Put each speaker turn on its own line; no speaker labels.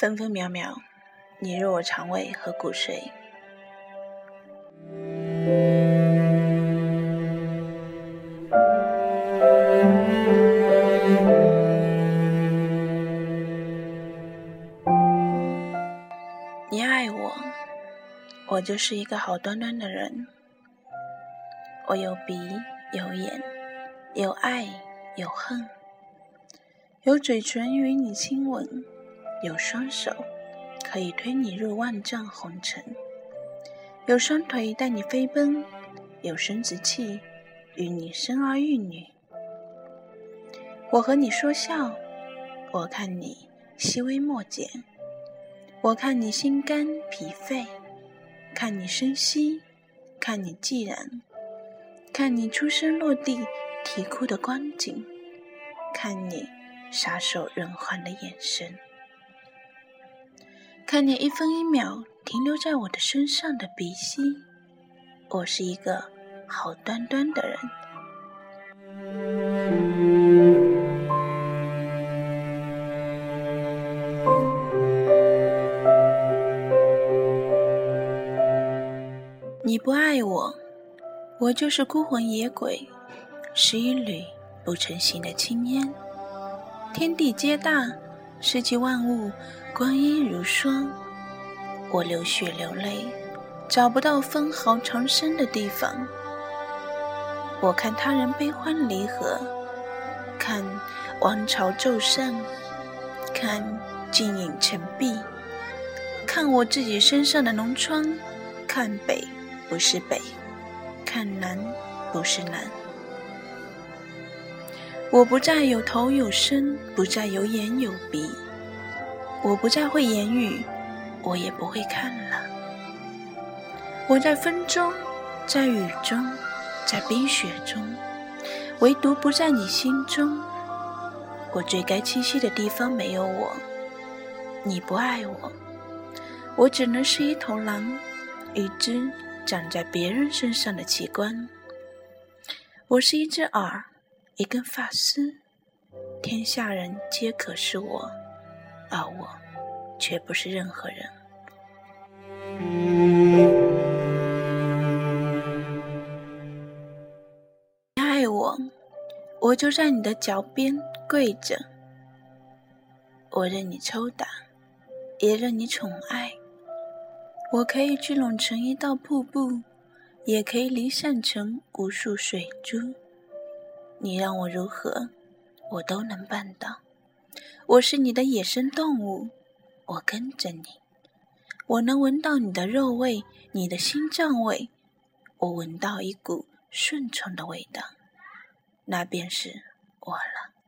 分分秒秒，你入我肠胃和骨髓。你爱我，我就是一个好端端的人。我有鼻有眼，有爱有恨，有嘴唇与你亲吻，有双手可以推你入万丈红尘，有双腿带你飞奔，有生殖器与你生儿育女。我和你说笑，我看你细微末节，我看你心肝脾肺，看你深吸，看你寂然。看你出生落地啼哭的光景，看你撒手人寰的眼神，看你一分一秒停留在我的身上的鼻息。我是一个好端端的人。你不爱我。我就是孤魂野鬼，是一缕不成形的青烟。天地皆大，世界万物光阴如霜。我流血流泪，找不到分毫长生的地方。我看他人悲欢离合，看王朝骤盛，看静影沉璧，看我自己身上的脓疮，看北不是北。看南不是南，我不再有头有身，不再有眼有鼻，我不再会言语，我也不会看了。我在风中，在雨中，在冰雪中，唯独不在你心中。我最该栖息的地方没有我，你不爱我，我只能是一头狼，一只。长在别人身上的器官，我是一只耳，一根发丝，天下人皆可是我，而我却不是任何人。你爱我，我就在你的脚边跪着，我任你抽打，也任你宠爱。我可以聚拢成一道瀑布，也可以离散成无数水珠。你让我如何，我都能办到。我是你的野生动物，我跟着你。我能闻到你的肉味，你的心脏味。我闻到一股顺从的味道，那便是我了。